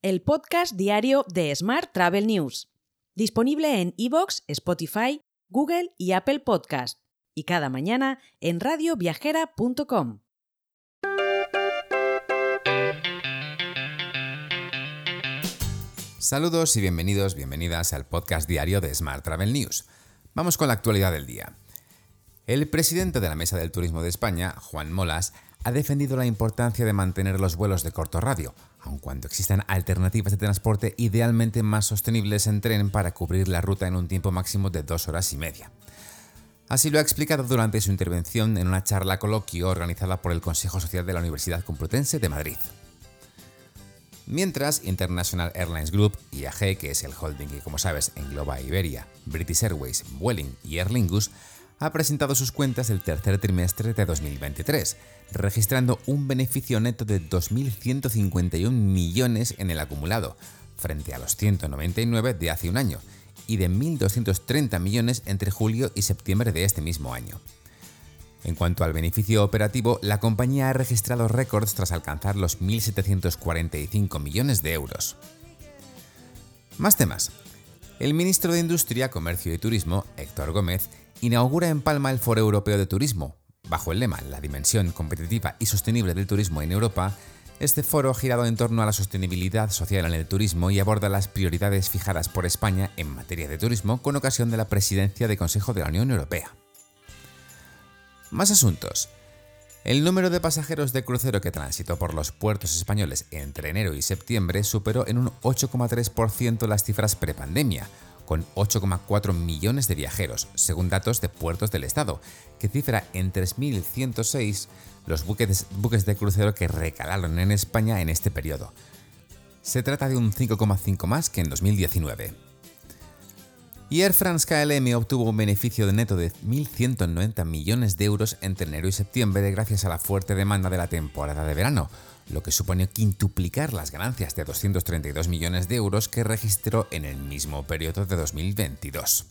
el podcast diario de Smart Travel News, disponible en iVoox, Spotify, Google y Apple Podcast, y cada mañana en radioviajera.com. Saludos y bienvenidos, bienvenidas al podcast diario de Smart Travel News. Vamos con la actualidad del día. El presidente de la Mesa del Turismo de España, Juan Molas, ha defendido la importancia de mantener los vuelos de corto radio, aun cuando existan alternativas de transporte idealmente más sostenibles en tren para cubrir la ruta en un tiempo máximo de dos horas y media. Así lo ha explicado durante su intervención en una charla coloquio organizada por el Consejo Social de la Universidad Complutense de Madrid. Mientras, International Airlines Group, IAG, que es el holding que como sabes engloba Iberia, British Airways, Vueling y Aer Lingus, ha presentado sus cuentas del tercer trimestre de 2023, registrando un beneficio neto de 2.151 millones en el acumulado, frente a los 199 de hace un año, y de 1.230 millones entre julio y septiembre de este mismo año. En cuanto al beneficio operativo, la compañía ha registrado récords tras alcanzar los 1.745 millones de euros. Más temas. El ministro de Industria, Comercio y Turismo, Héctor Gómez, inaugura en Palma el Foro Europeo de Turismo. Bajo el lema La dimensión competitiva y sostenible del turismo en Europa, este foro girado en torno a la sostenibilidad social en el turismo y aborda las prioridades fijadas por España en materia de turismo con ocasión de la presidencia del Consejo de la Unión Europea. Más asuntos. El número de pasajeros de crucero que transitó por los puertos españoles entre enero y septiembre superó en un 8,3% las cifras prepandemia, con 8,4 millones de viajeros, según datos de puertos del Estado, que cifra en 3.106 los buques, de crucero que recalaron en España en este periodo. Se trata de un 5,5 más que en 2019. Y Air France KLM obtuvo un beneficio de neto de 1.190 millones de euros entre enero y septiembre gracias a la fuerte demanda de la temporada de verano, lo que supone quintuplicar las ganancias de 232 millones de euros que registró en el mismo periodo de 2022.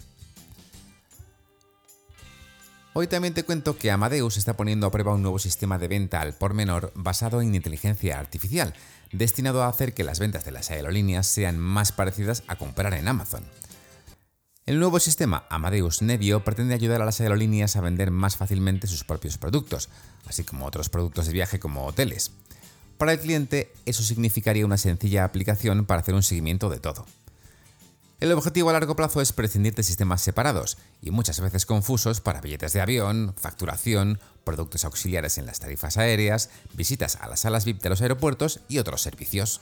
Hoy también te cuento que Amadeus está poniendo a prueba un nuevo sistema de venta al por menor basado en inteligencia artificial, destinado a hacer que las ventas de las aerolíneas sean más parecidas a comprar en Amazon. El nuevo sistema Amadeus Nevio pretende ayudar a las aerolíneas a vender más fácilmente sus propios productos, así como otros productos de viaje como hoteles. Para el cliente, eso significaría una sencilla aplicación para hacer un seguimiento de todo. El objetivo a largo plazo es prescindir de sistemas separados y muchas veces confusos para billetes de avión, facturación, productos auxiliares en las tarifas aéreas, visitas a las salas VIP de los aeropuertos y otros servicios.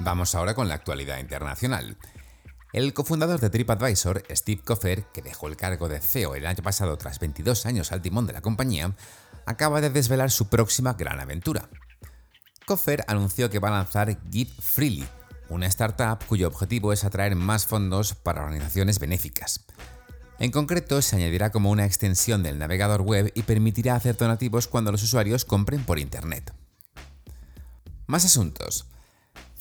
Vamos ahora con la actualidad internacional. El cofundador de TripAdvisor, Steve Koffer, que dejó el cargo de CEO el año pasado tras 22 años al timón de la compañía, acaba de desvelar su próxima gran aventura. Koffer anunció que va a lanzar Give Freely, una startup cuyo objetivo es atraer más fondos para organizaciones benéficas. En concreto, se añadirá como una extensión del navegador web y permitirá hacer donativos cuando los usuarios compren por Internet. Más asuntos.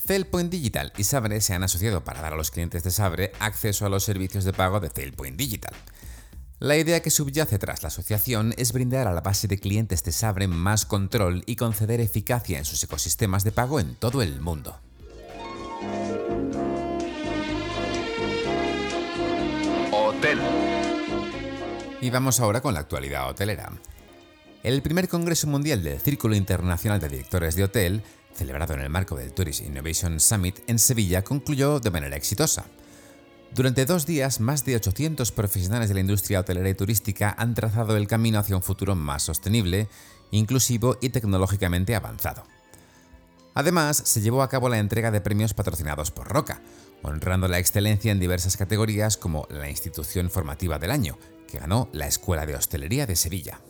Cellpoint Digital y Sabre se han asociado para dar a los clientes de Sabre acceso a los servicios de pago de Cellpoint Digital. La idea que subyace tras la asociación es brindar a la base de clientes de Sabre más control y conceder eficacia en sus ecosistemas de pago en todo el mundo. Hotel. Y vamos ahora con la actualidad hotelera. El primer Congreso Mundial del Círculo Internacional de Directores de Hotel celebrado en el marco del Tourist Innovation Summit en Sevilla, concluyó de manera exitosa. Durante dos días, más de 800 profesionales de la industria hotelera y turística han trazado el camino hacia un futuro más sostenible, inclusivo y tecnológicamente avanzado. Además, se llevó a cabo la entrega de premios patrocinados por Roca, honrando la excelencia en diversas categorías como la institución formativa del año, que ganó la Escuela de Hostelería de Sevilla.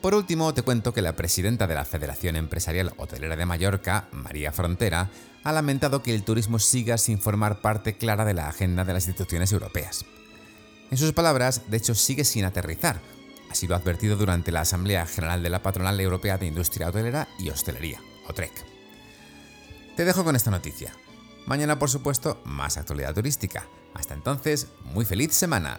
Por último, te cuento que la presidenta de la Federación Empresarial Hotelera de Mallorca, María Frontera, ha lamentado que el turismo siga sin formar parte clara de la agenda de las instituciones europeas. En sus palabras, de hecho, sigue sin aterrizar. Así lo ha advertido durante la Asamblea General de la Patronal Europea de Industria Hotelera y Hostelería, OTREC. Te dejo con esta noticia. Mañana, por supuesto, más actualidad turística. Hasta entonces, muy feliz semana.